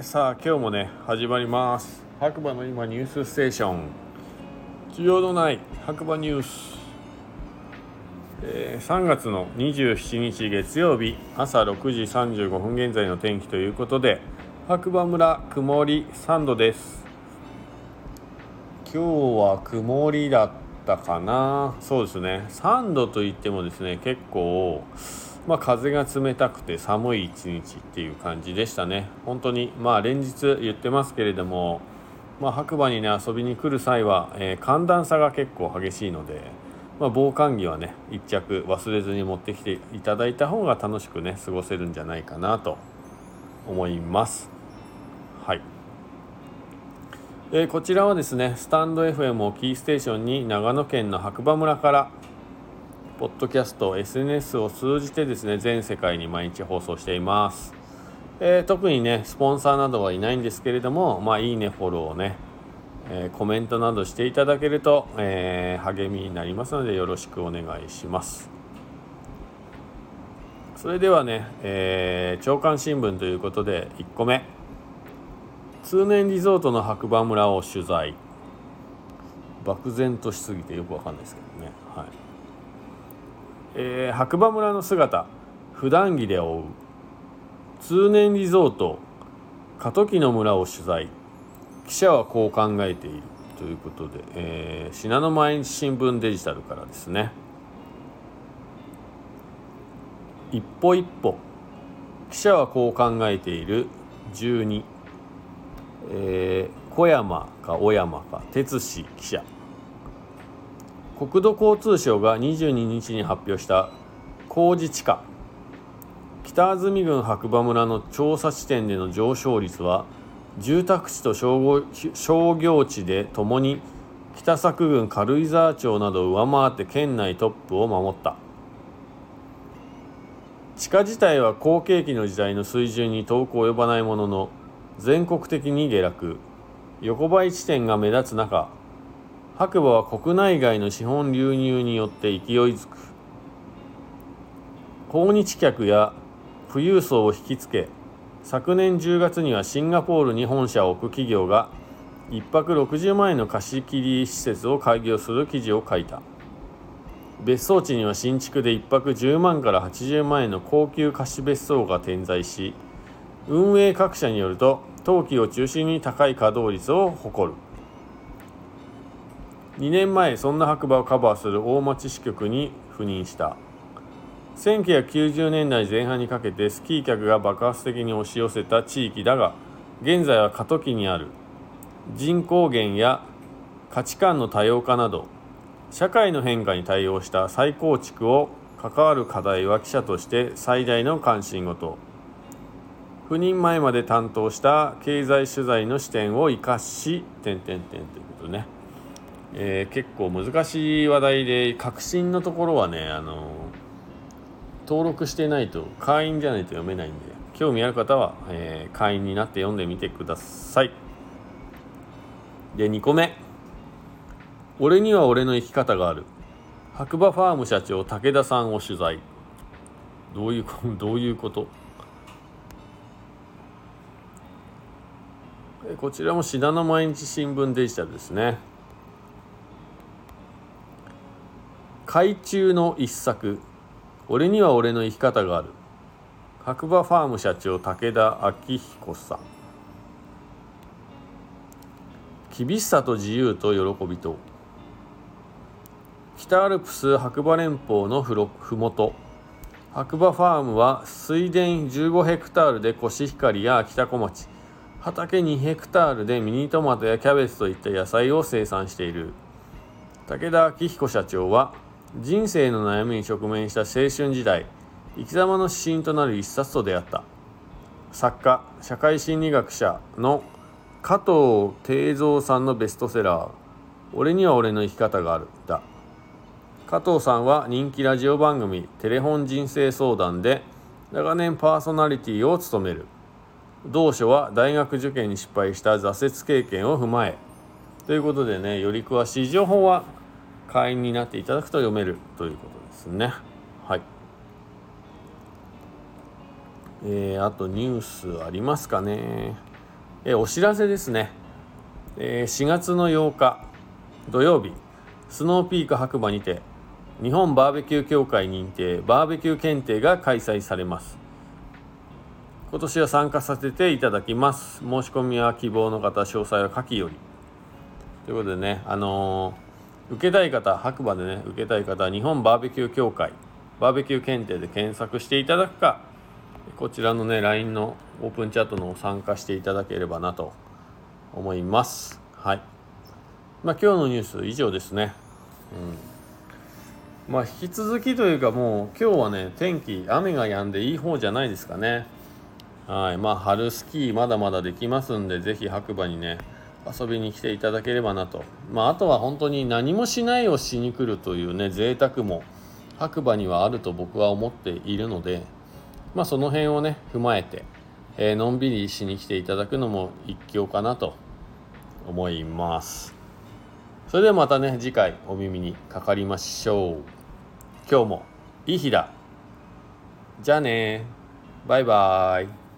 ー、さあ今日もね始まります。白馬の今ニュースステーション。需要のない白馬ニュース、えー、3月の27日月曜日朝6時35分現在の天気ということで白馬村曇り3度です。今日は曇りだったかな。そうですね。3度といってもですね結構まあ、風が冷たくて寒い一日っていう感じでしたね。本当にまあ連日言ってますけれども、まあ、白馬にね遊びに来る際は、えー、寒暖差が結構激しいので、まあ、防寒着はね1着忘れずに持ってきていただいた方が楽しくね過ごせるんじゃないかなと思います。はい。えー、こちらはですねスタンド FM をキーステーションに長野県の白馬村からポッドキャスト SNS を通じてですね全世界に毎日放送しています、えー、特にねスポンサーなどはいないんですけれどもまあいいねフォローをね、えー、コメントなどしていただけると、えー、励みになりますのでよろしくお願いします。それではね、えー、長官新聞ということで1個目。通年リゾートの白馬村を取材。漠然としすぎてよくわかんないですけどね。はい。えー、白馬村の姿普段着で追う通年リゾート過渡期の村を取材。記者はこう考えているということで、えー、信濃毎日新聞デジタルからですね。一歩一歩記者はこう考えている。12、えー、小山か小山か哲司記者。国土交通省が22日に発表した工事地価。北安住郡白馬村の調査地点での上昇率は住宅地と商業地でともに北作郡軽井沢町などを上回って県内トップを守った。地価自体は好景気の時代の水準に遠く及ばないものの全国的に下落。横ばい地点が目立つ中白馬は国内外の資本流入によって勢いづく。訪日客や富裕層を引きつけ昨年10月にはシンガポールに本社を置く企業が1泊60万円の貸し切り施設を開業する記事を書いた。別荘地には新築で1泊10万から80万円の高級貸し別荘が点在し運営各社によると冬季を中心に高い稼働率を誇る。2年前そんな白馬をカバーする大町支局に赴任した。1990年代前半にかけてスキー客が爆発的に押し寄せた地域だが現在は過渡期にある。人口減や価値観の多様化など社会の変化に対応した再構築を関わる課題は記者として最大の関心事。赴任前まで担当した経済取材の視点を生かし点々点ということね。えー、結構難しい話題で確信のところはねあの登録してないと会員じゃないと読めないんで興味ある方は、えー、会員になって読んでみてください。で2個目。俺には俺の生き方がある。白馬ファーム社長武田さんを取材。どういう どういうこと？こちらも信濃毎日新聞デジタルですね。海中の一作俺には俺の生き方がある。白馬ファーム社長武田昭彦さん。厳しさと自由と喜びと。北アルプス白馬連峰のふろふもと。白馬ファームは水田15ヘクタールでコシヒカリや北小町。畑2ヘクタールでミニトマトやキャベツといった野菜を生産している。武田昭彦社長は人生の悩みに直面した青春時代生き様の指針となる一冊と出会った。作家社会心理学者の加藤定蔵さんのベストセラー「俺には俺の生き方がある」だ。加藤さんは人気ラジオ番組「テレフォン人生相談」で長年パーソナリティを務める。同書は大学受験に失敗した挫折経験を踏まえ。ということでねより詳しい情報は会員になっていただくと読めるということですね。はい。えー、あとニュースありますかね。えお知らせですね、え4月の8日土曜日スノーピーク白馬にて日本バーベキュー協会認定バーベキュー検定が開催されます今年は参加させていただきます申し込みは希望の方詳細は下記よりということでねあのー、受けたい方白馬でね受けたい方は日本バーベキュー協会バーベキュー検定で検索していただくかこちらのね LINE のオープンチャットの参加していただければなと思います。はい。まあ今日のニュース以上ですね。うん。まあ引き続きというかもう今日はね天気雨が止んでいい方じゃないですかね。はい。まあ春スキーまだまだできますんで是非白馬にね遊びに来ていただければなと。まああとは本当に何もしないをしに来るというね贅沢も白馬にはあると僕は思っているのでまあその辺をね踏まえて、えー、のんびりしに来ていただくのも一興かなと思います。それではまたね次回お耳にかかりましょう。今日もいい日だじゃあねバイバーイ。